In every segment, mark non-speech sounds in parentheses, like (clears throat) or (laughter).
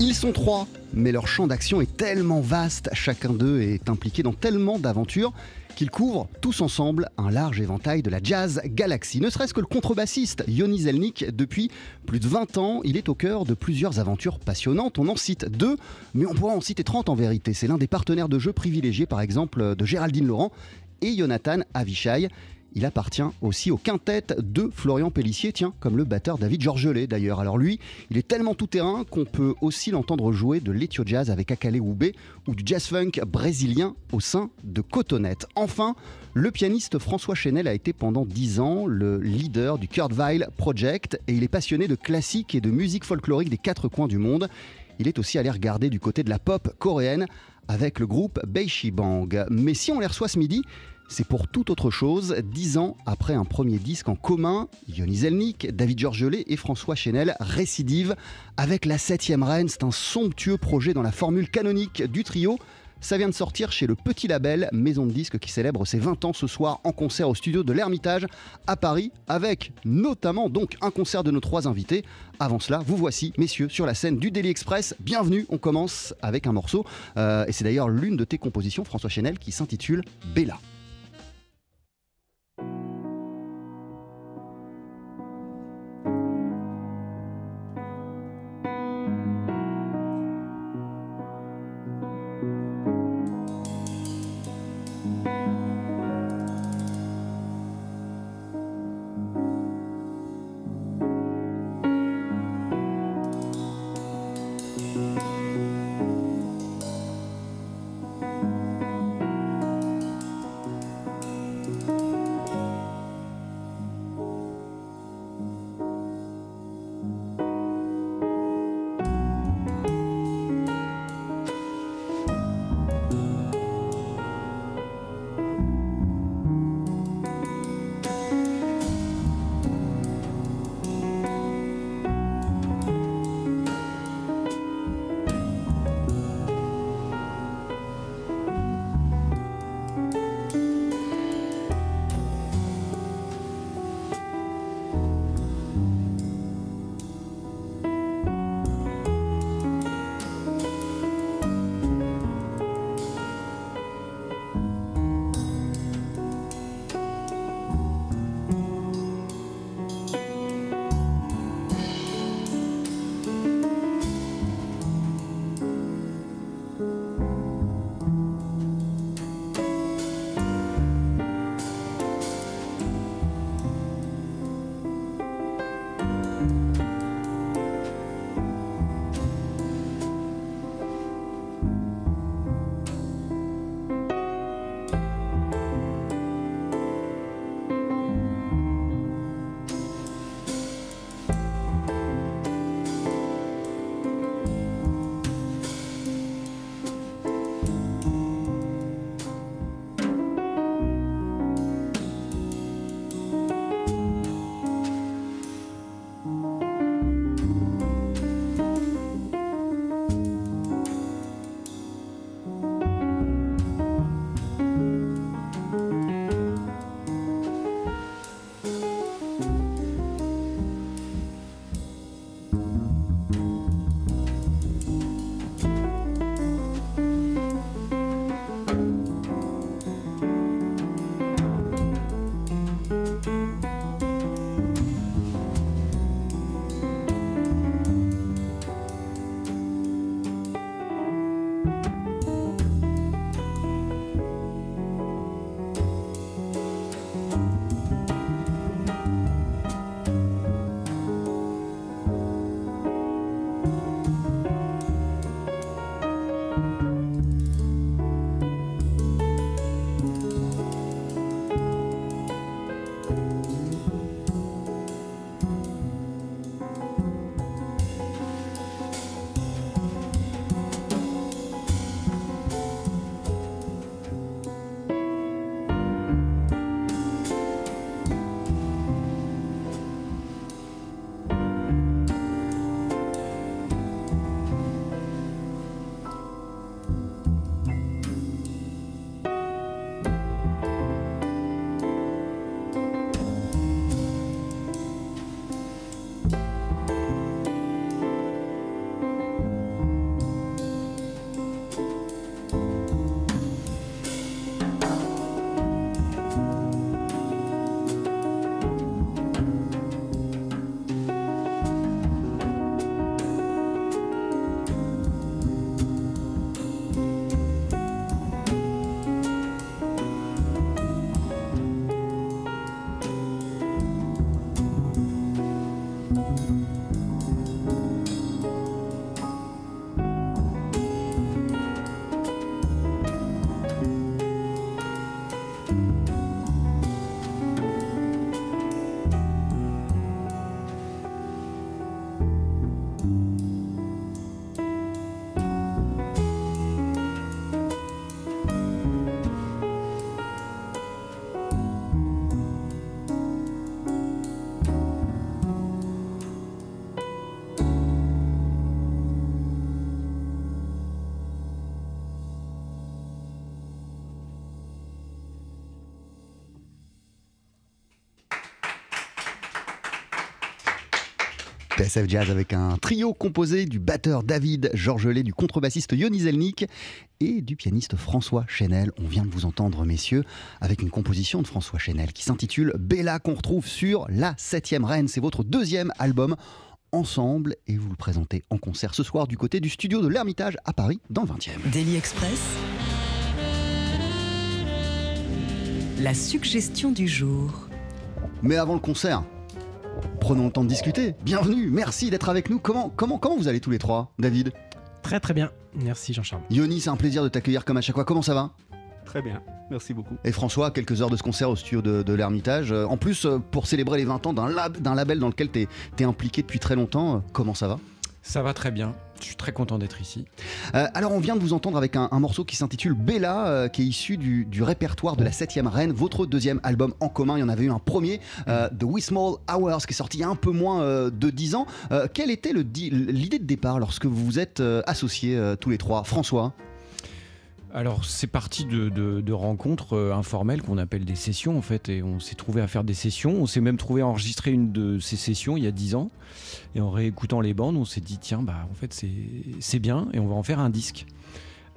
Ils sont trois, mais leur champ d'action est tellement vaste, chacun d'eux est impliqué dans tellement d'aventures qu'ils couvrent tous ensemble un large éventail de la jazz galaxie. Ne serait-ce que le contrebassiste Yoni Zelnik, depuis plus de 20 ans, il est au cœur de plusieurs aventures passionnantes. On en cite deux, mais on pourra en citer 30 en vérité. C'est l'un des partenaires de jeu privilégiés, par exemple, de Géraldine Laurent et Jonathan Avishai. Il appartient aussi au quintet de Florian Pellissier, tiens, comme le batteur David Georgelet d'ailleurs. Alors lui, il est tellement tout-terrain qu'on peut aussi l'entendre jouer de l'ethio jazz avec Akale Oubé ou du jazz funk brésilien au sein de Cotonette. Enfin, le pianiste François Chenel a été pendant 10 ans le leader du Kurt Weill Project et il est passionné de classique et de musique folklorique des quatre coins du monde. Il est aussi allé regarder du côté de la pop coréenne avec le groupe Beishi Bang. Mais si on les reçoit ce midi, c'est pour tout autre chose. Dix ans après un premier disque en commun, Yoni Zelnik, David Georgelet et François Chenel récidivent avec La Septième Reine. C'est un somptueux projet dans la formule canonique du trio. Ça vient de sortir chez le petit label Maison de Disques qui célèbre ses 20 ans ce soir en concert au studio de l'Ermitage à Paris avec notamment donc un concert de nos trois invités. Avant cela, vous voici messieurs sur la scène du Daily Express. Bienvenue, on commence avec un morceau euh, et c'est d'ailleurs l'une de tes compositions François Chenel qui s'intitule Bella. TSF Jazz avec un trio composé du batteur David Georgelet, du contrebassiste Yoni Zelnik et du pianiste François Chenel. On vient de vous entendre, messieurs, avec une composition de François Chenel qui s'intitule Bella qu'on retrouve sur La Septième Reine. C'est votre deuxième album ensemble et vous le présentez en concert ce soir du côté du studio de l'Ermitage à Paris dans le 20e. Daily Express. La suggestion du jour. Mais avant le concert, prenons le temps de discuter. Bienvenue, merci d'être avec nous. Comment, comment, comment vous allez tous les trois, David? Très très bien. Merci Jean-Charles. Yoni, c'est un plaisir de t'accueillir comme à chaque fois. Comment ça va? Très bien, merci beaucoup. Et François, quelques heures de ce concert au studio de, de l'Ermitage. Euh, En plus, euh, pour célébrer les 20 ans d'un lab, d'un label dans lequel tu es, impliqué depuis très longtemps, euh, comment ça va? Ça va très bien. Je suis très content d'être ici. Euh, alors, on vient de vous entendre avec un, un morceau qui s'intitule Bella, euh, qui est issu du, du répertoire de la 7ème Reine, votre deuxième album en commun. Il y en avait eu un premier, euh, The We Small Hours, qui est sorti il y a un peu moins de 10 ans. Quelle était l'idée de départ lorsque vous vous êtes associés tous les trois? François? Alors, c'est parti de, rencontres euh, informelles qu'on appelle des sessions, en fait. Et on s'est trouvé à faire des sessions. On s'est même trouvé à enregistrer une de ces sessions il y a 10 ans. Et en réécoutant les bandes, on s'est dit, tiens, bah, en fait, c'est bien. Et on va en faire un disque.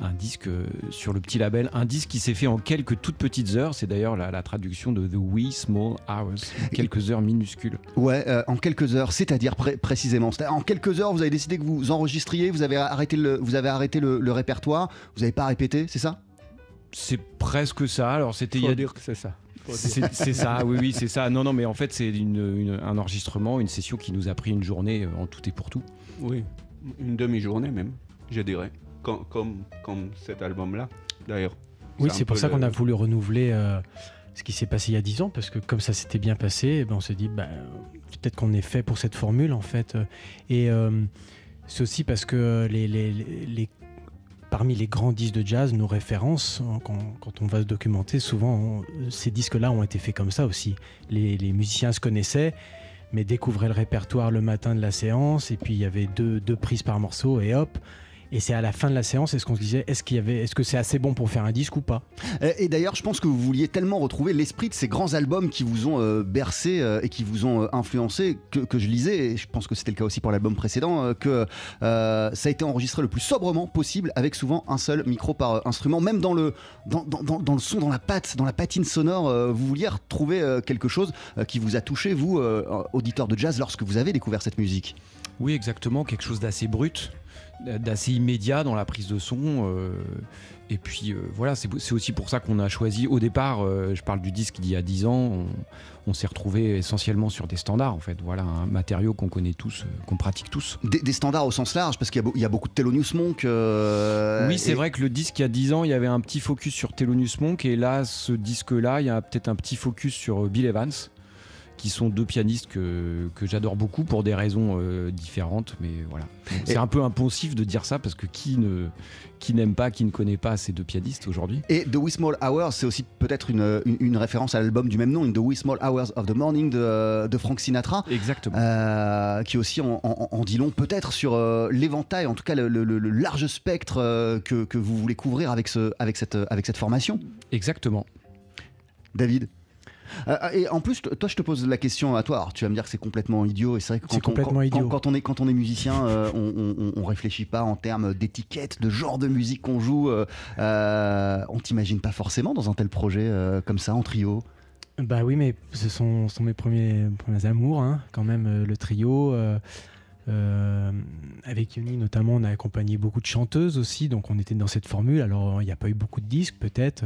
Un disque euh, sur le petit label. Un disque qui s'est fait en quelques toutes petites heures. C'est d'ailleurs la, la traduction de The Wee Small Hours. Quelques heures minuscules. Ouais, euh, en quelques heures, c'est-à-dire pré- précisément. En quelques heures, vous avez décidé que vous enregistriez, vous avez arrêté le, vous avez arrêté le, le répertoire, vous n'avez pas répété, c'est ça? C'est presque ça. Alors, c'était il y Faut a dire que c'est ça. C'est ça, oui, oui, c'est ça. Non, non, mais en fait, c'est une- une- un enregistrement, une session qui nous a pris une journée euh, en tout et pour tout. Oui, une demi-journée même, je dirais. Com- Comme, comme, cet album-là, d'ailleurs. Oui, c'est pour ça le- qu'on a voulu renouveler euh, ce qui s'est passé il y a 10 ans, parce que comme ça s'était bien passé, eh ben, on s'est dit, bah, peut-être qu'on est fait pour cette formule, en fait. Et euh, c'est aussi parce que les, les- les- les- parmi les grands disques de jazz, nos références, hein, quand, quand on va se documenter, souvent, on- ces disques-là ont été faits comme ça aussi. Les, les musiciens se connaissaient, mais découvraient le répertoire le matin de la séance, et puis il y avait deux, deux prises par morceau, et hop. Et c'est à la fin de la séance, est-ce qu'on se disait, est-ce qu'il y avait, est-ce que c'est assez bon pour faire un disque ou pas? Et d'ailleurs, je pense que vous vouliez tellement retrouver l'esprit de ces grands albums qui vous ont euh, bercé euh, et qui vous ont euh, influencé que, que je lisais, et je pense que c'était le cas aussi pour l'album précédent, euh, que euh, ça a été enregistré le plus sobrement possible avec souvent un seul micro par euh, instrument, même dans le, dans, dans- dans- dans le son, dans la patte, dans la patine sonore, euh, vous vouliez retrouver euh, quelque chose euh, qui vous a touché, vous, euh, auditeur de jazz, lorsque vous avez découvert cette musique? Oui, exactement, quelque chose d'assez brut, d'assez immédiat dans la prise de son. euh, et puis euh, voilà, c'est aussi pour ça qu'on a choisi, au départ, euh, je parle du disque d'il y a 10 ans, on, on s'est retrouvé essentiellement sur des standards, en fait. Voilà, un matériau qu'on connaît tous, qu'on pratique tous. Des, des standards au sens large, parce qu'il y, a y beaucoup de Thelonious Monk. euh, Oui, c'est et- vrai que le disque il y a 10 ans, il y avait un petit focus sur Thelonious Monk et là, ce disque-là, il y a peut-être un petit focus sur Bill Evans, qui sont deux pianistes que, que j'adore beaucoup pour des raisons euh, différentes, mais voilà. C'est un peu impensif de dire ça parce que qui ne qui n'aime pas, qui ne connaît pas ces deux pianistes aujourd'hui? Et The Wee Small Hours, c'est aussi peut-être une, une- une référence à l'album du même nom, The Wee Small Hours of the Morning de, de Frank Sinatra. Exactement. euh, qui aussi en, en- en dit long peut-être sur euh, l'éventail, en tout cas le, le- large spectre que, que vous voulez couvrir avec, ce, avec, cette, avec cette formation. Exactement. David? Et en plus, toi, je te pose la question à toi. Alors, tu vas me dire que c'est complètement idiot. Et c'est vrai que quand, on, quand- idiot. quand- quand on est, quand on est musicien, euh, on, on, on réfléchit pas en termes d'étiquette, de genre de musique qu'on joue. euh, euh, on t'imagine pas forcément dans un tel projet euh, comme ça, en trio. Bah oui, mais ce sont, sont mes premiers, premiers amours, hein, quand même, euh, le trio. euh, euh, avec Yoni, notamment, on a accompagné beaucoup de chanteuses aussi, donc on était dans cette formule. Alors, il n'y a pas eu beaucoup de disques, peut-être.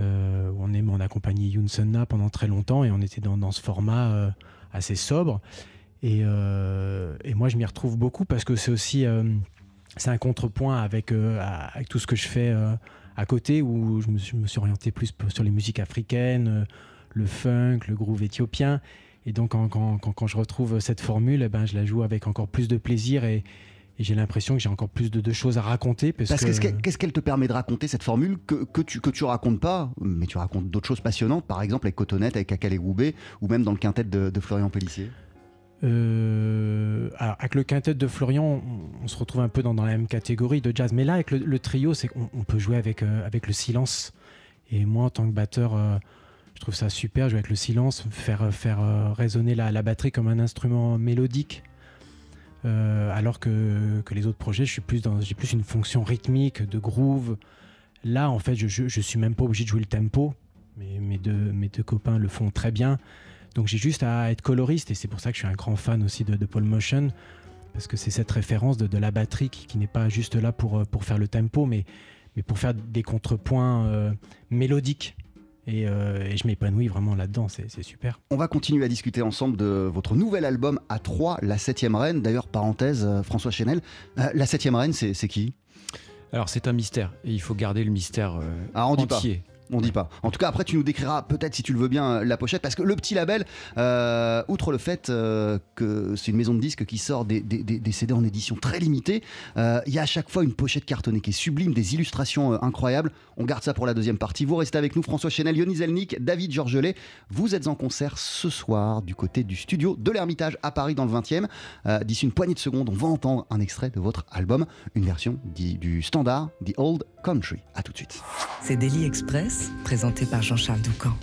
Euh, on, est, on a accompagné Yoon Sun-na pendant très longtemps et on était dans, ce format euh, assez sobre. Et, euh, et moi, je m'y retrouve beaucoup parce que c'est aussi euh, un contrepoint avec, tout ce que je fais à côté où je me, suis- orienté plus sur les musiques africaines, le funk, le groove éthiopien. Et donc, quand, quand- je retrouve cette formule, eh ben, je la joue avec encore plus de plaisir et j'ai l'impression que j'ai encore plus de, de choses à raconter. Parce, Parce que, qu'est-ce qu'elle te permet de raconter cette formule que, que tu que tu racontes pas, mais tu racontes d'autres choses passionnantes, par exemple avec Cotonnette, avec Akal et Goubet, ou même dans le quintet de, de Florian Pellissier? Euh, alors, avec le quintet de Florian, on, on se retrouve un peu dans, dans la même catégorie de jazz. Mais là, avec le, le trio, c'est qu'on on peut jouer avec, euh, avec le silence. Et moi, en tant que batteur, euh, je trouve ça super, jouer avec le silence, faire, faire résonner la, la batterie comme un instrument mélodique. Euh, alors que, les autres projets, je plus dans, j'ai plus une fonction rythmique, de groove. Là, en fait, je, je, suis même pas obligé de jouer le tempo. Mes deux, copains le font très bien. Donc j'ai juste à être coloriste et c'est pour ça que je suis un grand fan aussi de, de Paul Motion. Parce que c'est cette référence de, la batterie qui, n'est pas juste là pour, faire le tempo, mais, mais pour faire des contrepoints euh, mélodiques. Et, euh, et je m'épanouis vraiment là-dedans, c'est c'est super. On va continuer à discuter ensemble de votre nouvel album à 3, La 7ème Reine. D'ailleurs, parenthèse, euh, François Chenel, euh, La 7ème Reine, c'est qui? Alors c'est un mystère et il faut garder le mystère euh, Ah, on dit pas. On dit pas. En tout cas, après, tu nous décriras peut-être, si tu le veux bien, la pochette, parce que le petit label, euh, outre le fait euh, que c'est une maison de disques qui sort des, CD en édition très limitée, euh, il y a à chaque fois une pochette cartonnée qui est sublime, des illustrations incroyables. On garde ça pour la deuxième partie. Vous restez avec nous, François Chenel, Yonis Zelnik, David Georgelet. Vous êtes en concert ce soir du côté du studio de l'Ermitage à Paris dans le 20e. Euh, D'ici une poignée de secondes, on va entendre un extrait de votre album, une version du standard The Old Country. À tout de suite. C'est Daily Express, présenté par Jean-Charles Doucan.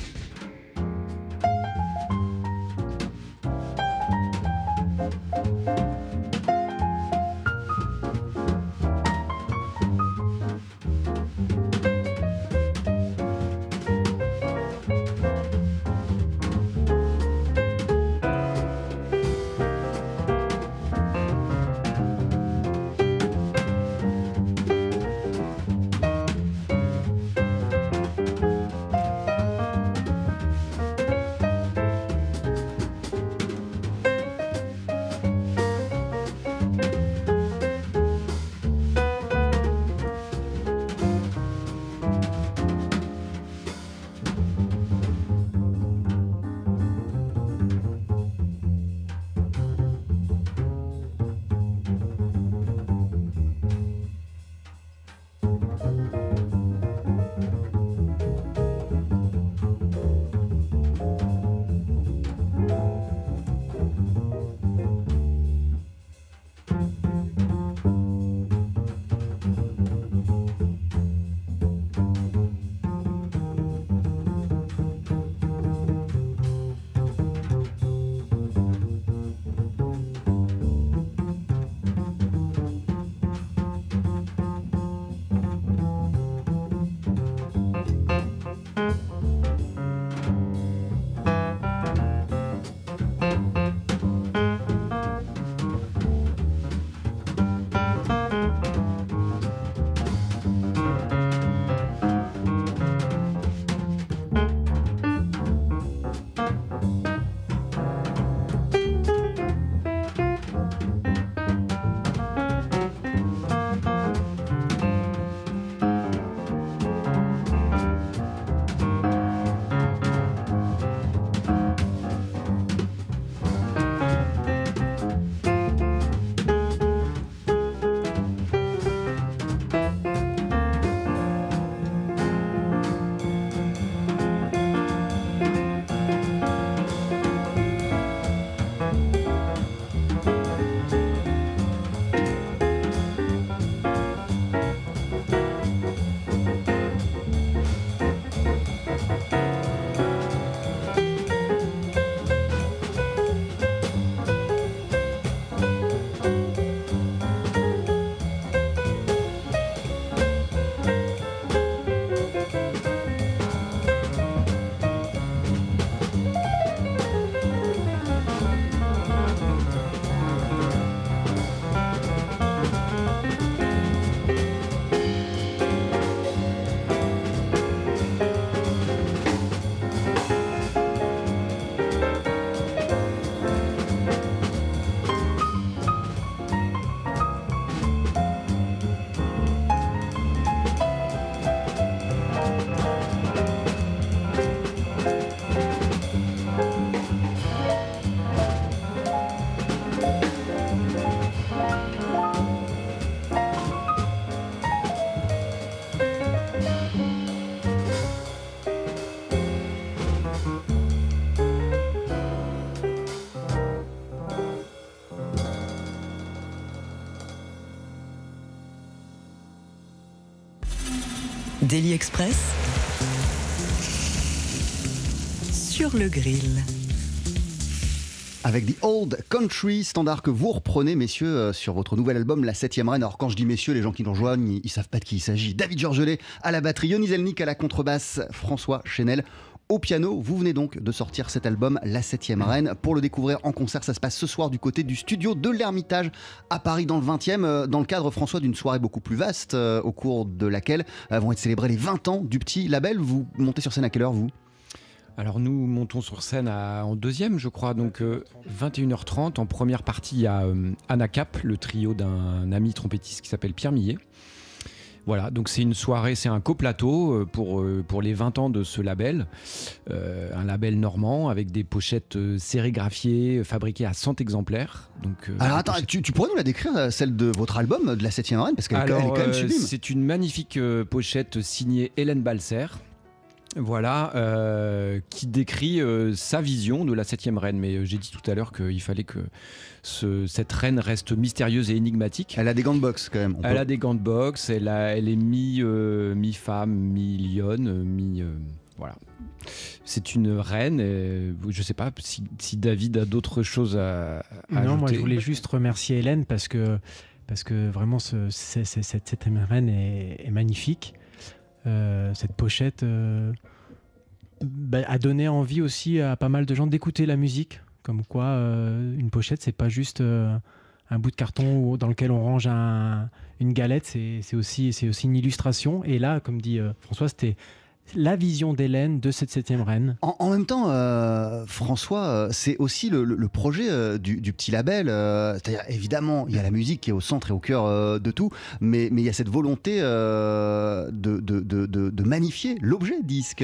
Daily Express sur le grill. avec The Old Country, standard que vous reprenez, messieurs, euh, sur votre nouvel album, La 7 Reine. Alors, quand je dis messieurs, les gens qui nous rejoignent, ils, ils savent pas de qui il s'agit. David Georgelet à la batterie, Yoni Zelnik à la contrebasse, François Chenel au piano. Vous venez donc de sortir cet album, La 7 Reine. Pour le découvrir en concert, ça se passe ce soir du côté du studio de l'Ermitage à Paris dans le 20e, euh, dans le cadre, François, d'une soirée beaucoup plus vaste, euh, au cours de laquelle euh, vont être célébrés les 20 ans du petit label. Vous montez sur scène à quelle heure, vous? Alors nous montons sur scène à- en deuxième, je crois, donc euh, 21h30. En première partie, il y a euh, Anna Cap, le trio d'un ami trompettiste qui s'appelle Pierre Millet. Voilà, donc c'est une soirée, c'est un coplateau euh, pour, euh, pour les 20 ans de ce label. Euh, un label normand avec des pochettes sérigraphiées, fabriquées à 100 exemplaires. Donc, Alors attends, tu, tu pourrais nous la décrire, celle de votre album, de la 7 Reine Parce qu'elle est quand- même sublime. c'est une magnifique pochette signée Hélène Balser. Voilà, euh, qui décrit euh, sa vision de la septième reine. Mais euh, j'ai dit tout à l'heure qu'il fallait que ce- cette reine reste mystérieuse et énigmatique. Elle a des gants de boxe quand même. on Elle peut- a des gants de boxe, elle, a- elle est mi, euh, mi-femme, mi-lionne, euh, mi... euh, voilà. C'est une reine. je sais pas si, si David a d'autres choses à, à Non, moi je voulais juste remercier Hélène parce que, parce que vraiment ce, cette septième reine est, est magnifique. Euh, cette pochette euh, bah, a donné envie aussi à pas mal de gens d'écouter la musique. Comme quoi, euh, une pochette, c'est pas juste un bout de carton dans lequel on range un- une galette, c'est aussi, aussi une illustration. Et là, comme dit François, c'était la vision d'Hélène de cette septième reine. En, en même temps, euh, François, euh, c'est aussi le, projet euh, du, du petit label. euh, C'est-à-dire, évidemment, il y a la musique qui est au centre et au cœur de tout, mais mais il y a cette volonté de, de, de, de- de magnifier l'objet disque,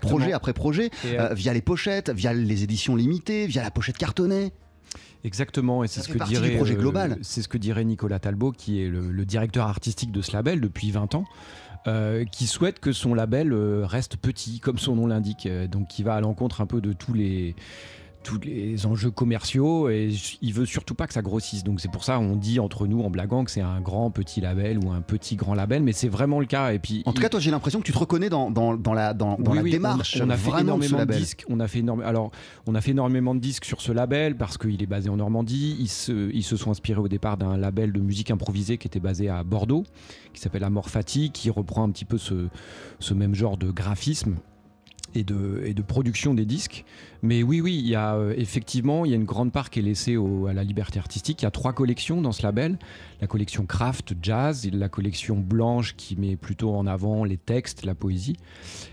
projet après projet, Et, via les pochettes, via les éditions limitées, via la pochette cartonnée. Exactement, et c'est ce que dirait c'est ce que dirait Nicolas Talbot, qui est le, le directeur artistique de ce label depuis 20 ans, euh, qui souhaite que son label euh, reste petit, comme son nom l'indique, euh, donc qui va à l'encontre un peu de tous les tous les enjeux commerciaux et il veut surtout pas que ça grossisse. Donc c'est pour ça on dit entre nous en blaguant que c'est un grand petit label ou un petit grand label, mais c'est vraiment le cas. Et puis En tout il- cas, toi, j'ai l'impression que tu te reconnais dans, dans, dans la, dans, dans oui, la démarche on, a fait de énormément de disques. On a fait énorme- Alors, on a fait énormément de disques sur ce label parce qu'il est basé en Normandie. Ils se, ils se sont inspirés au départ d'un label de musique improvisée qui était basé à Bordeaux, qui s'appelle Amor Fati, qui reprend un petit peu ce, ce même genre de graphisme. Et de, production des disques. Mais oui, oui, il y a euh, effectivement il y a une grande part qui est laissée à la liberté artistique. Il y a trois collections dans ce label la collection Craft Jazz, la collection blanche qui met plutôt en avant les textes, la poésie,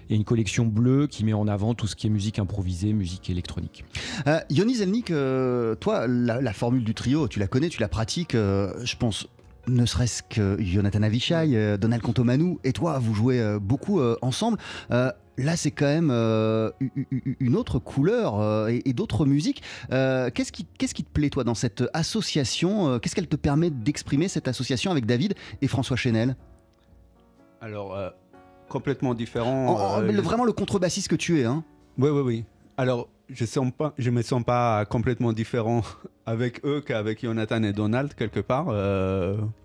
et une collection bleue qui met en avant tout ce qui est musique improvisée, musique électronique. Euh, Yoni Zelnik, euh, toi, la, formule du trio, tu la connais, tu la pratiques, euh, je pense. Ne serait-ce que Jonathan Avishai, Donald Contomanou et toi, vous jouez beaucoup ensemble. Là, c'est quand même euh, une autre couleur euh, et, et d'autres musiques. Euh, Qu'est-ce qui, qu'est-ce qui te plaît, toi, dans cette association Qu'est-ce qu'elle te permet d'exprimer, cette association avec David et François Chenel? Alors, complètement différent. En- en- le- Vraiment le contrebassiste que tu es. Hein Oui, oui, oui. Alors, je je me sens pas complètement différent (laughs) avec eux qu'avec Jonathan et Donald quelque part.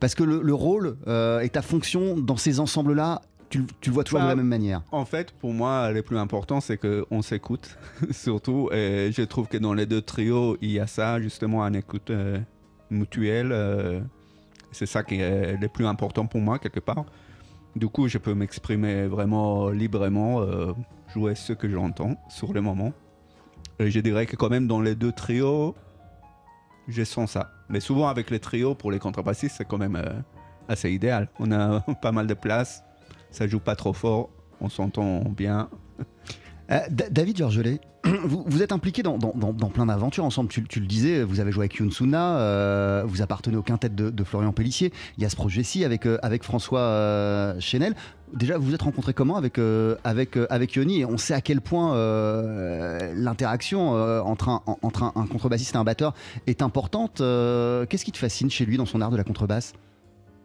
Parce que le, le rôle et ta fonction dans ces ensembles-là, tu, le- tu le vois toujours Bah, de la même manière. En fait, pour moi, le plus important, c'est qu'on s'écoute, (laughs) surtout. Et je trouve que dans les deux trios, il y a ça, justement, une écoute euh, mutuelle. euh, c'est ça qui est le plus important pour moi, quelque part. Du coup, je peux m'exprimer vraiment librement, euh, jouer ce que j'entends sur le moment. Et je dirais que quand même, dans les deux trios, je sens ça. Mais souvent, avec les trios, pour les contrebassistes, c'est quand même euh, assez idéal. On a (laughs) pas mal de place, ça joue pas trop fort, on s'entend bien. Euh, Da- David Georgelet, (clears throat) vous, vous êtes impliqué dans, dans- dans- dans plein d'aventures ensemble. Tu, tu le disais, vous avez joué avec Yunsuna, euh, vous appartenez au quintet de, de Florian Pellissier. Il y a ce projet-ci avec, euh, avec François euh, Chenel. Déjà, vous vous êtes rencontrés comment avec, avec, avec Yoni Et on sait à quel point l'interaction entre, un, en- entre un, un contrebassiste et un batteur est importante. Qu'est-ce qui te fascine chez lui dans son art de la contrebasse?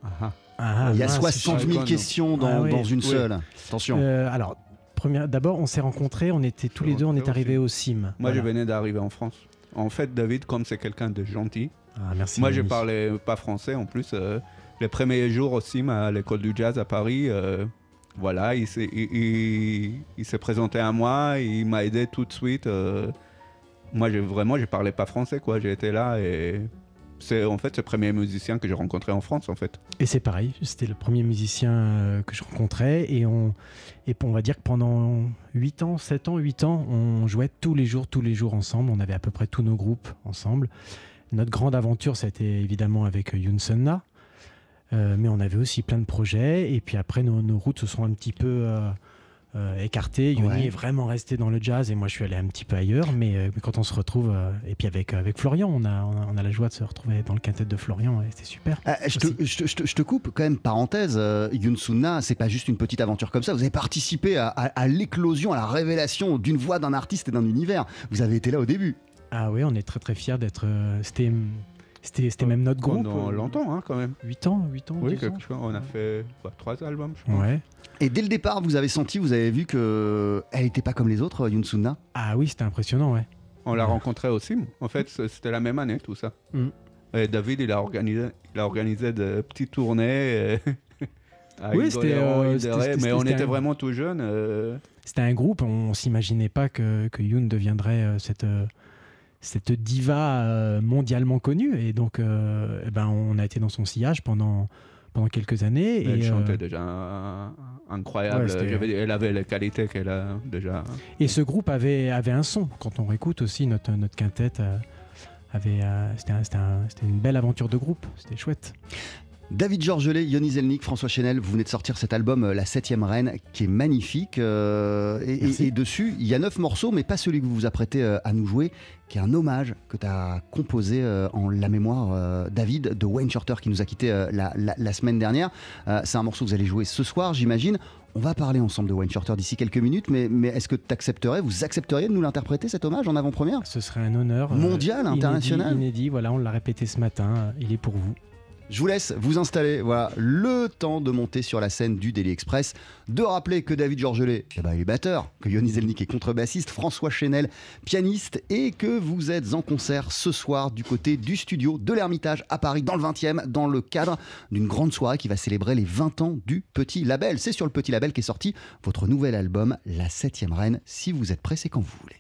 Ah, Il y a mince, 60 000 chacun, questions dans, Ah oui. dans une Oui. seule. Attention. Euh, alors, première, d'abord, on s'est rencontrés, on était tous les deux, on est arrivés au CIM. Moi, Voilà. je venais d'arriver en France. En fait, David, comme c'est quelqu'un de gentil, Ah, merci. moi, je Mélanie. parlais pas français en plus. euh, les premiers jours aussi à l'école du jazz à Paris, euh, voilà, il s'est il, il- il s'est présenté à moi, il m'a aidé tout de suite. euh, moi, vraiment, je parlais pas français, quoi. J'ai été là et c'est en fait le premier musicien que j'ai rencontré en France, en fait. Et c'est pareil, c'était le premier musicien euh, que je rencontrais et on, et on va dire que pendant 8 ans, 7 ans, 8 ans, on jouait tous les jours, tous les jours ensemble. On avait à peu près tous nos groupes ensemble. Notre grande aventure, ça a été évidemment avec euh, Yoon Sun-na. Euh, mais on avait aussi plein de projets et puis après nos, routes se sont un petit peu euh, écartées. Yoni Ouais. est vraiment resté dans le jazz et moi je suis allé un petit peu ailleurs. Mais, euh, mais quand on se retrouve, euh, et puis avec, avec Florian, on a, on, a, on a la joie de se retrouver dans le quintet de Florian et c'était super. Ah, je, te, je te- je te- je te coupe quand même, parenthèse, Yoon Sun-na, c'est pas juste une petite aventure comme ça, vous avez participé à, à- à l'éclosion, à la révélation d'une voix, d'un artiste et d'un univers. Vous avez été là au début. Ah oui, on est très très fiers d'être. c'était, c'était, c'était même notre groupe. Pendant euh, longtemps, hein, quand même. 8 ans, 8 ans, Oui, 10 ans. quelque chose. On a fait quoi, trois albums, je pense. Ouais. Et dès le départ, vous avez senti, vous avez vu que elle n'était pas comme les autres, Yoon Sun-na Ah oui, c'était impressionnant, ouais. On l'a Ouais. rencontré au CIM. En fait, c'était la même année, tout ça. Mm. Et David, il a organisé, il a organisé de petites tournées. euh, (laughs) Oui, c'était, euh, mais on c'était était un- vraiment tout jeunes. euh, C'était un groupe, on s'imaginait pas que, que Yoon deviendrait euh, cette, euh, cette diva euh, mondialement connue. Et donc, euh, eh ben, on a été dans son sillage pendant, pendant quelques années. elle et, chantait euh, déjà incroyable. Ouais, elle avait les qualités qu'elle a déjà. et ce groupe avait, avait un son. Quand on réécoute aussi notre, notre quintet, euh, avait, c'était, un- c'était un- c'était une belle aventure de groupe. C'était chouette. David Georgelet, Yoni Zelnik, François Chenel, vous venez de sortir cet album euh, La Septième Reine qui est magnifique. euh, et, Merci. et- et dessus, il y a neuf morceaux, mais pas celui que vous vous apprêtez euh, à nous jouer, qui est un hommage que tu as composé euh, en la mémoire, euh, David, de Wayne Shorter, qui nous a quitté la, la- la semaine dernière. C'est un morceau que vous allez jouer ce soir, j'imagine. On va parler ensemble de Wayne Shorter d'ici quelques minutes, mais, mais est-ce que tu accepterais, vous accepteriez de nous l'interpréter, cet hommage, en avant-première? Ce serait un honneur. Mondial, inédit- international Inédit, voilà, on l'a répété ce matin. Il est pour vous. Je vous laisse vous installer. Voilà, le temps de monter sur la scène du Daily Express. De rappeler que David Georgelet, eh ben, est batteur, que Yoni Zelnik est contrebassiste, François Chenel, pianiste, et que vous êtes en concert ce soir du côté du studio de l'Ermitage à Paris, dans le 20e, dans le cadre d'une grande soirée qui va célébrer les 20 ans du Petit Label. C'est sur le Petit Label qu'est sorti votre nouvel album, La Septième Reine. Si vous êtes pressé quand vous voulez.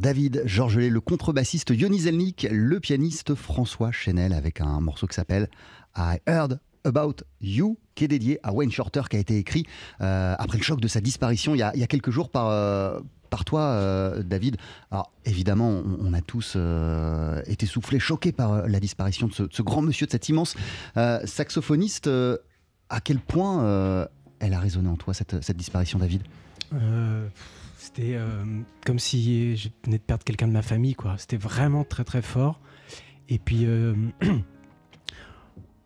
David Georgelet, le contrebassiste Yoni Zelnik, le pianiste François Chenel avec un morceau qui s'appelle I Heard About You, qui est dédié à Wayne Shorter, qui a été écrit euh, après le choc de sa disparition il y a, quelques jours par, euh, par toi, euh, David. Alors évidemment, on, a tous été soufflés, choqués par la disparition de ce, grand monsieur, de cet immense saxophoniste. À quel point elle a résonné en toi, cette, disparition, David? C'était euh, comme si je venais de perdre quelqu'un de ma famille, quoi. C'était vraiment très très fort. Et puis, euh, (clears throat)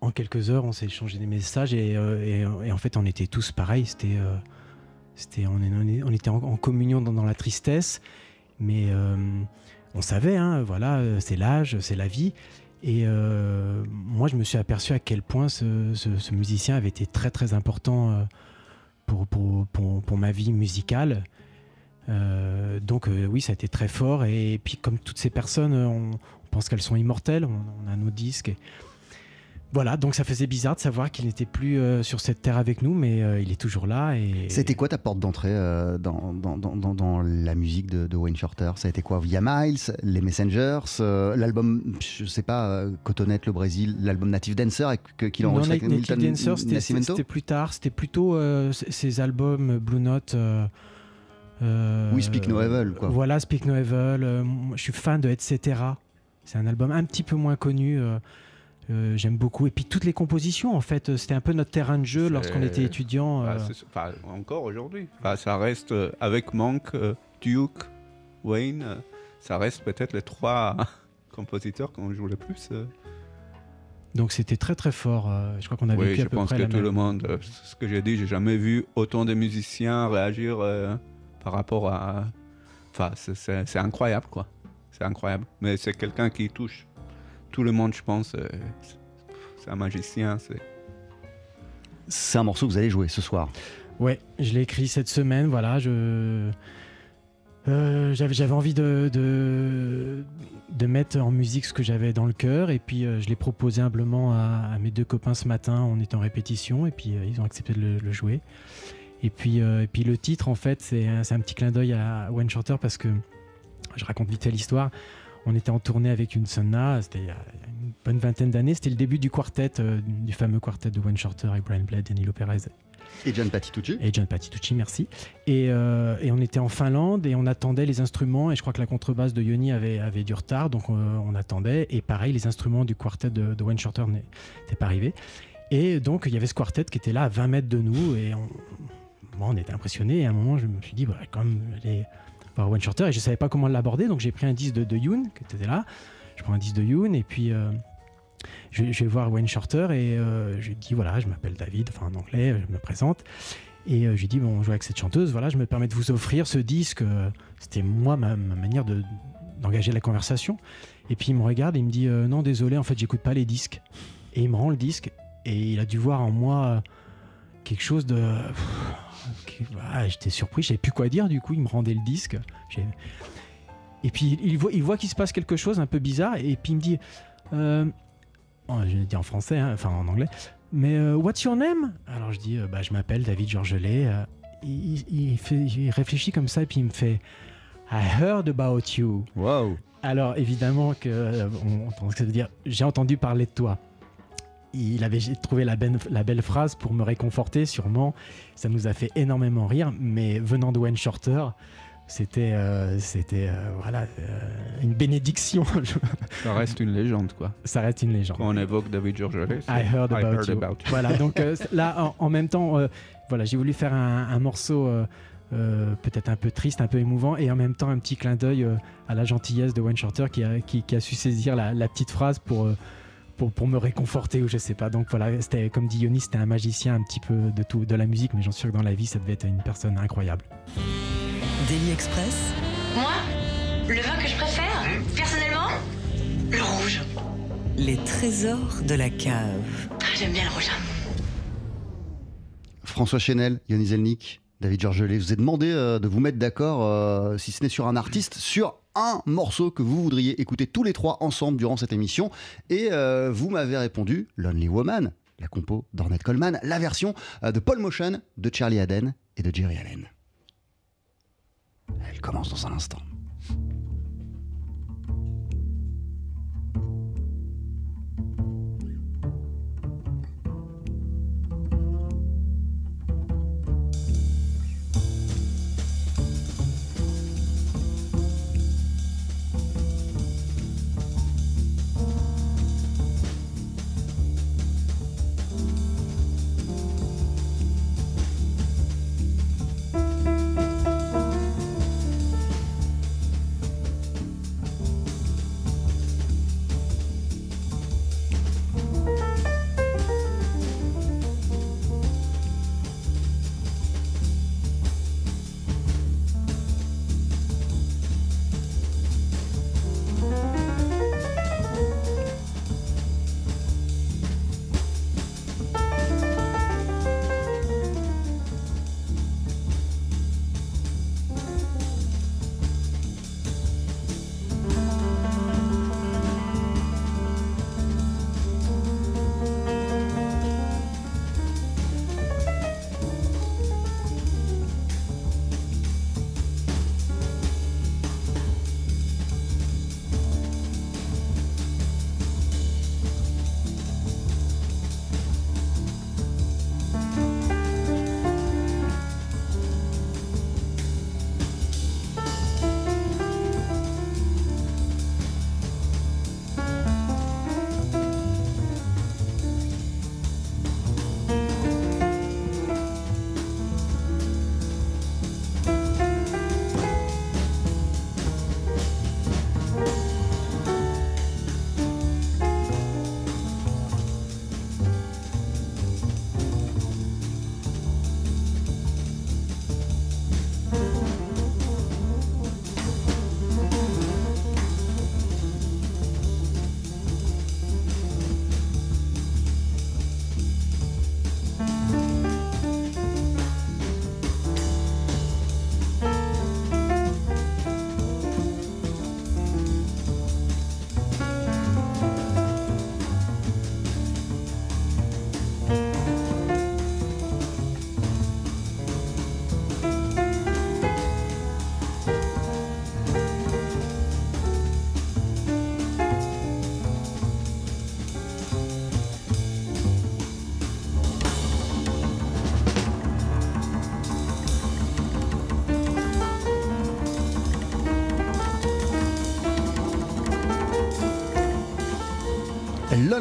en quelques heures, on s'est échangé des messages et, euh, en fait, on était tous pareils. C'était, c'était, on, était en, communion dans, la tristesse, mais on savait, hein, voilà, c'est l'âge, c'est la vie. Et moi, je me suis aperçu à quel point ce, ce- musicien avait été très très important pour, pour, pour, pour ma vie musicale. Euh, donc euh, oui, ça a été très fort. Et, puis comme toutes ces personnes, euh, on, on pense qu'elles sont immortelles. On, on a nos disques. et- Voilà, donc ça faisait bizarre de savoir qu'il n'était plus euh, sur cette terre avec nous, mais il est toujours là. Et C'était quoi ta porte d'entrée dans, dans, dans, dans- dans la musique de, de Wayne Shorter? Ça a été quoi? Via Miles, les Messengers, l'album, je sais pas, Cotonette, le Brésil, l'album Native Dancer qu'il a enregistré avec Native Dancer, c'était- plus tard. C'était plutôt ces albums Blue Note. Euh, Oui, Speak No Evil, quoi. Voilà, Speak No Evil. euh, je suis fan de Etc. C'est un album un petit peu moins connu. euh, euh, J'aime beaucoup. Et puis toutes les compositions, en fait, c'était un peu notre terrain de jeu lorsqu'on était étudiant. Bah, euh, encore aujourd'hui. Ça reste euh, avec Monk, euh, Duke, Wayne, euh, ça reste peut-être les trois (laughs) compositeurs qu'on joue le plus. euh. donc c'était très très fort. je crois qu'on a Oui, vécu je à peu pense près que la tout même- le monde, ce que j'ai dit, j'ai jamais vu autant de musiciens réagir euh, par rapport à. Enfin, c'est- incroyable, quoi. C'est incroyable. Mais c'est quelqu'un qui touche tout le monde, je pense. euh, c'est- un magicien. c'est- C'est un morceau que vous allez jouer ce soir. Ouais, je l'ai écrit cette semaine. Voilà, je euh, j'avais envie de, de de mettre en musique ce que j'avais dans le cœur et puis euh, je l'ai proposé humblement à, à mes deux copains ce matin. On était en répétition et puis euh, ils ont accepté de le, le jouer. Et puis euh, et puis le titre en fait c'est un, petit clin d'œil à One Shorter parce que je raconte vite fait l'histoire. On était en tournée avec une Sonna, c'était il y a une bonne vingtaine d'années. C'était le début du quartet, euh, du fameux quartet de One Shorter avec Brian Blade, Danilo Perez Et John Patitucci et John Patitucci, merci. Et, euh, et on était en Finlande et on attendait les instruments. Et je crois que la contrebasse de Yoni avait, avait du retard, donc on attendait. Et pareil, les instruments du quartet de, de Wayne Shorter n'étaient pas arrivés. Et donc il y avait ce quartet qui était là à 20 mètres de nous et on, bon, on était impressionnés. Et à un moment, je me suis dit, bah, même, aller voir Wayne Shorter et je savais pas comment l'aborder. Donc j'ai pris un disque de, de Yoon qui était là. Je prends un disque de Yoon et puis. euh, je, je vais voir Wayne Shorter et euh, je lui dis voilà, je m'appelle David, enfin en anglais, je me présente. Et euh, je lui dis, bon, on joue avec cette chanteuse, voilà, je me permets de vous offrir ce disque. C'était moi, ma, ma manière de- d'engager la conversation. Et puis il me regarde et il me dit, non, désolé, en fait, j'écoute pas les disques. Et il me rend le disque et il a dû voir en moi quelque chose de. Ah, J'étais surpris, je savais plus quoi dire, du coup, il me rendait le disque. Et puis il voit, il voit qu'il se passe quelque chose un peu bizarre et puis il me dit, euh, oh, je vais dire en français, hein, enfin en anglais, mais euh, what's your name? Alors je dis, euh, bah, je m'appelle David Georgelet. Il, il fait, il réfléchit comme ça et puis il me fait, I heard about you. Waouh Alors évidemment que euh, on que ça veut dire. J'ai entendu parler de toi. Il avait trouvé la belle, la belle phrase pour me réconforter, sûrement. Ça nous a fait énormément rire, mais venant de Wayne Shorter, c'était euh, c'était euh, voilà euh, une bénédiction. (laughs) Ça reste une légende, quoi. Ça reste une légende. Quand on évoque David c'est I heard about you. about you. Voilà, (laughs) donc là, en, en même temps, voilà, j'ai voulu faire un, un morceau peut-être un peu triste, un peu émouvant, et en même temps un petit clin d'œil à la gentillesse de Wayne Shorter qui a, qui, qui a su saisir la, la petite phrase pour, pour, pour me réconforter ou je sais pas. Donc voilà, c'était comme dit Yoni, c'était un magicien un petit peu de tout, de la musique, mais j'en suis sûr que dans la vie, ça devait être une personne incroyable. Daily Express, Moi, le vin que je préfère, personnellement, le rouge. les trésors de la cave. Ah, J'aime bien le rouge. François Chenel, Yannis Zelnik, David Georgelet, je vous ai demandé euh, de vous mettre d'accord, euh, si ce n'est sur un artiste, sur un morceau que vous voudriez écouter tous les trois ensemble durant cette émission. Et euh, vous m'avez répondu Lonely Woman, la compo d'Ornette Coleman, la version euh, de Paul Motion, de Charlie Haden et de Jerry Allen. Elle commence dans un instant.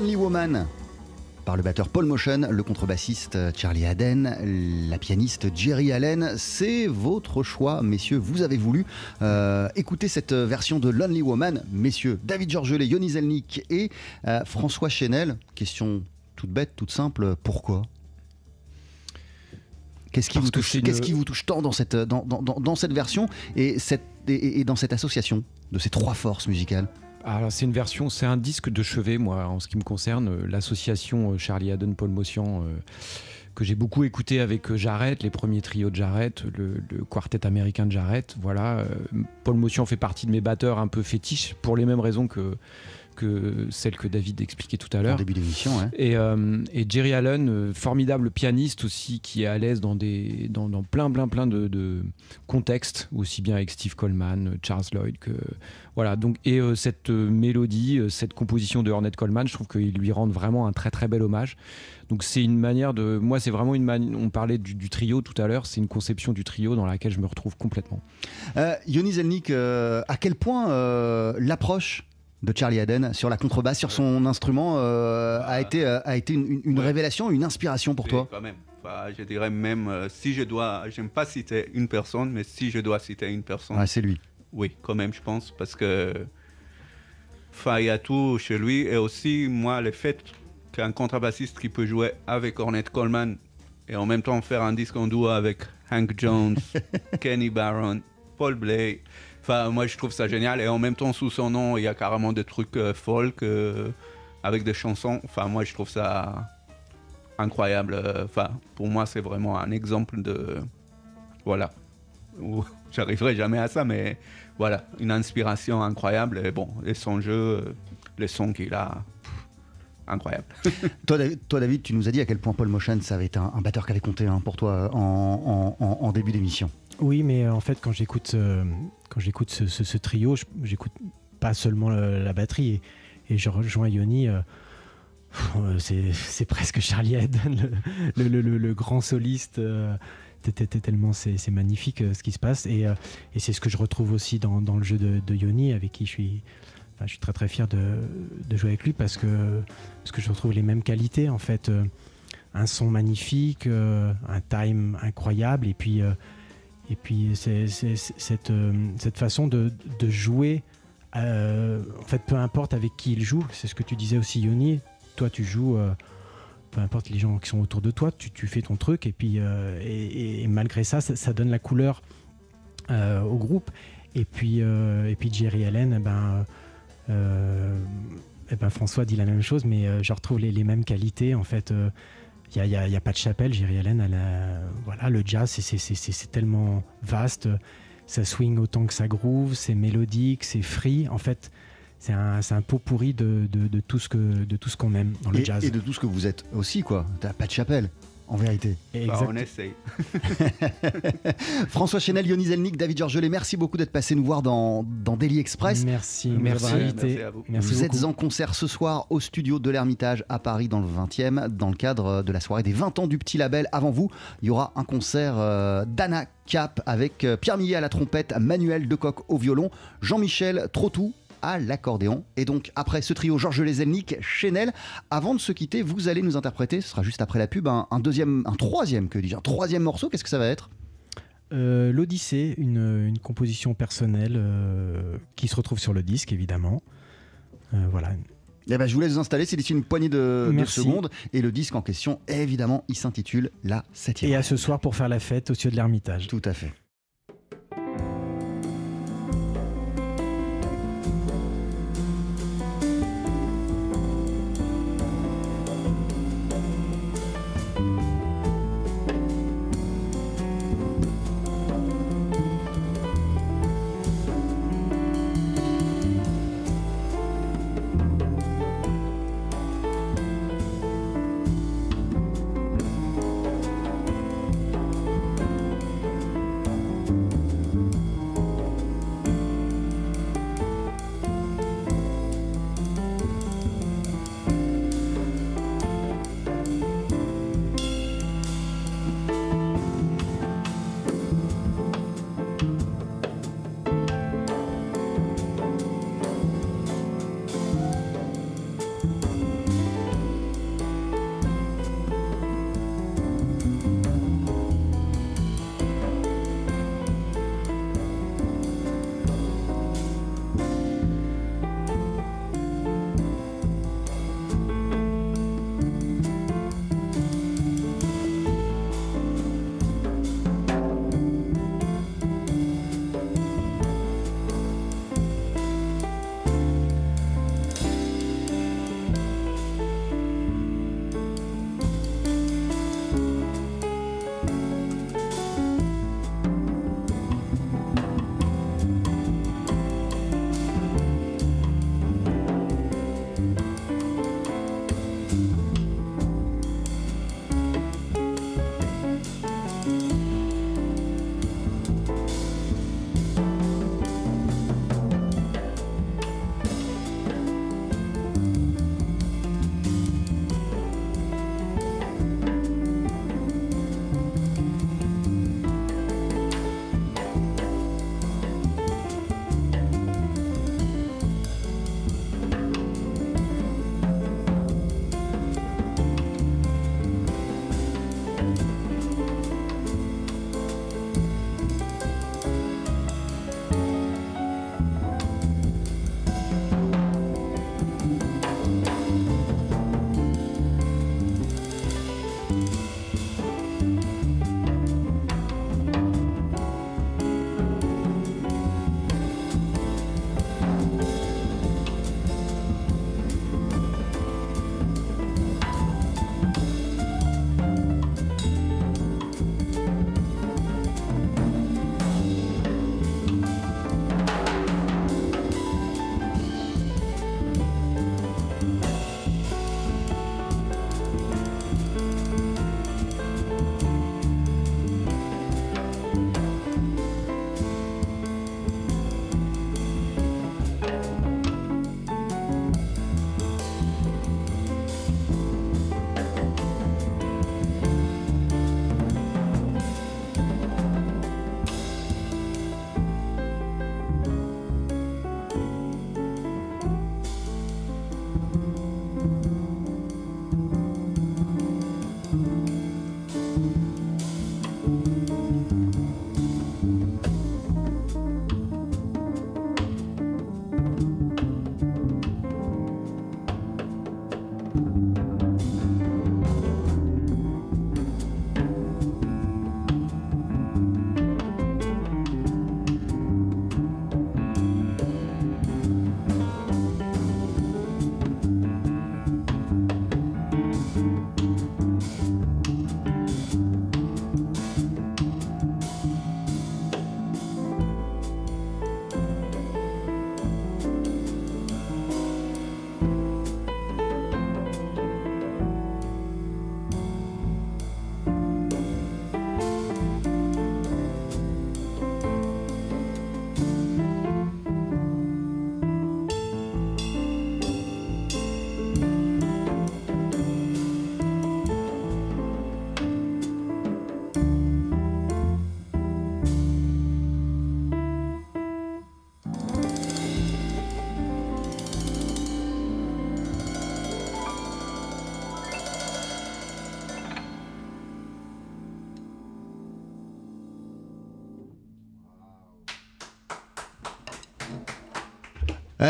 Woman par le batteur Paul Motion, le contrebassiste Charlie Haden, la pianiste Jerry Allen. C'est votre choix, messieurs. Vous avez voulu euh, écouter cette version de Lonely Woman. Messieurs, David Georgelet, Yoni Zelnik et euh, François Chenel. Question toute bête, toute simple. Pourquoi? Qu'est-ce qui, vous touche, c'est une- qu'est-ce qui vous touche tant dans cette, dans, dans- dans- dans cette version et, cette, et, et dans cette association de ces trois forces musicales? C'est une version, c'est un disque de chevet, moi, en ce qui me concerne. Euh, L'association euh, Charlie Haddon, Paul Motion, euh, que j'ai beaucoup écouté avec Jarrett, les premiers trios de Jarrett, le, quartet américain de Jarrett. Voilà, Paul Motion fait partie de mes batteurs un peu fétiches pour les mêmes raisons que, que celles que David expliquait tout à l'heure. début d'émission ouais. Et, euh, et Jerry Allen, euh, formidable pianiste aussi, qui est à l'aise dans, des, dans, dans plein, plein, plein de, de contextes, aussi bien avec Steve Coleman, euh, Charles Lloyd. Que, voilà, donc, et euh, cette mélodie, cette composition de Ornette Coleman, je trouve qu'ils lui rendent vraiment un très, très bel hommage. Donc c'est une manière de... Moi, c'est vraiment une manière... On parlait du, du trio tout à l'heure, c'est une conception du trio dans laquelle je me retrouve complètement. Euh, Yoni Zelnik, à quel point l'approche de Charlie Haden sur la contrebasse, sur son instrument, euh, a été, euh, a été une, une- une Ouais. révélation, une inspiration pour Oui, toi Quand même. Enfin, je dirais même, euh, si je dois, j'aime pas citer une personne, mais si je dois citer une personne, Ouais, C'est lui. oui, quand même, je pense, parce que, il y a tout chez lui, et aussi, moi, le fait qu'un contrebassiste qui peut jouer avec Ornette Coleman et en même temps faire un disque en duo avec Hank Jones, (laughs) Kenny Barron, Paul Bley, enfin, moi, je trouve ça génial, et en même temps, sous son nom, il y a carrément des trucs euh, folk euh, avec des chansons, enfin, moi, je trouve ça incroyable. euh, Enfin, pour moi, c'est vraiment un exemple de, voilà, (laughs) j'arriverai jamais à ça, mais voilà, une inspiration incroyable. Et bon, et son jeu, euh, les sons qu'il a, incroyable. (laughs) Toi, David, toi, David, tu nous as dit à quel point Paul Motion, ça avait été un, un batteur qui avait compté hein, pour toi en, en- en- en début d'émission. Oui, mais en fait, quand j'écoute euh, quand j'écoute ce, trio, j'écoute pas seulement le- la batterie et, je rejoins Yoni. euh, euh, c'est presque Charlie Haden, le, grand soliste. euh, tellement c'est magnifique euh, ce qui se passe et, c'est ce que je retrouve aussi dans, le jeu de, Yoni avec qui je suis enfin, je suis très très fier de, jouer avec lui parce que parce que je retrouve les mêmes qualités en fait un son magnifique un time incroyable et puis et puis c'est euh, cette façon de, jouer, euh, en fait, peu importe avec qui il joue, c'est ce que tu disais aussi, Yoni. Toi, tu joues, euh, peu importe les gens qui sont autour de toi, tu, fais ton truc et puis et, malgré ça, ça, donne la couleur au groupe. Et puis et puis Jerry Allen, eh ben, eh ben François dit la même chose, mais je retrouve les, les mêmes qualités en fait. Il n'y a, pas de chapelle, Jerry Allen, elle a- voilà, le jazz, c'est- tellement vaste, ça swing autant que ça groove, c'est mélodique, c'est free. En fait, c'est un, pot pourri de, de- de tout ce que- de tout ce qu'on aime dans le Et, jazz. et de tout ce que vous êtes aussi, quoi. T'as pas de chapelle, en vérité. Exact- on essaye. (laughs) François Chenel, Yoni Zelnik, David Georgelet, merci beaucoup d'être passé nous voir dans, dans Daily Express. Merci, Merci. merci, à vous. Merci vous êtes en concert ce soir au studio de l'Ermitage à Paris dans le 20e, dans le cadre de la soirée des 20 ans du petit label. Avant vous, il y aura un concert euh, d'Anna Cap avec euh, Pierre Millet à la trompette, Manuel Decoq au violon, Jean-Michel Trotou à l'accordéon. Et donc, après ce trio Georges Lezelnik, Chenel, avant de se quitter, vous allez nous interpréter, ce sera juste après la pub, un, un deuxième, un troisième, que dis-je, un troisième morceau. Qu'est-ce que ça va être? Euh, L'Odyssée, une, une composition personnelle euh, qui se retrouve sur le disque, évidemment. Euh, voilà. Eh ben, je vous laisse vous installer, c'est d'ici une poignée de, secondes. Et le disque en question, évidemment, il s'intitule La Septième. Et à ce soir pour faire la fête au cieux de l'Ermitage. Tout à fait.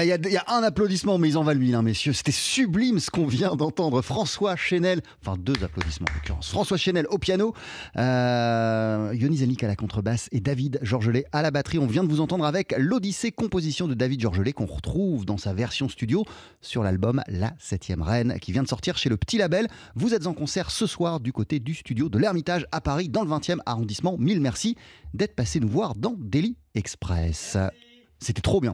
Il y, a- y a un applaudissement, mais ils en valent mille, hein, messieurs. C'était sublime ce qu'on vient d'entendre. François Chenel, enfin deux applaudissements en l'occurrence. François Chenel au piano, euh, Yoni à la contrebasse et David Georgelet à la batterie. On vient de vous entendre avec l'Odyssée, composition de David Georgelet qu'on retrouve dans sa version studio sur l'album La Septième Reine qui vient de sortir chez le Petit Label. Vous êtes en concert ce soir du côté du studio de l'Ermitage à Paris dans le 20e arrondissement. Mille merci d'être passé nous voir dans Daily Express. C'était trop bien.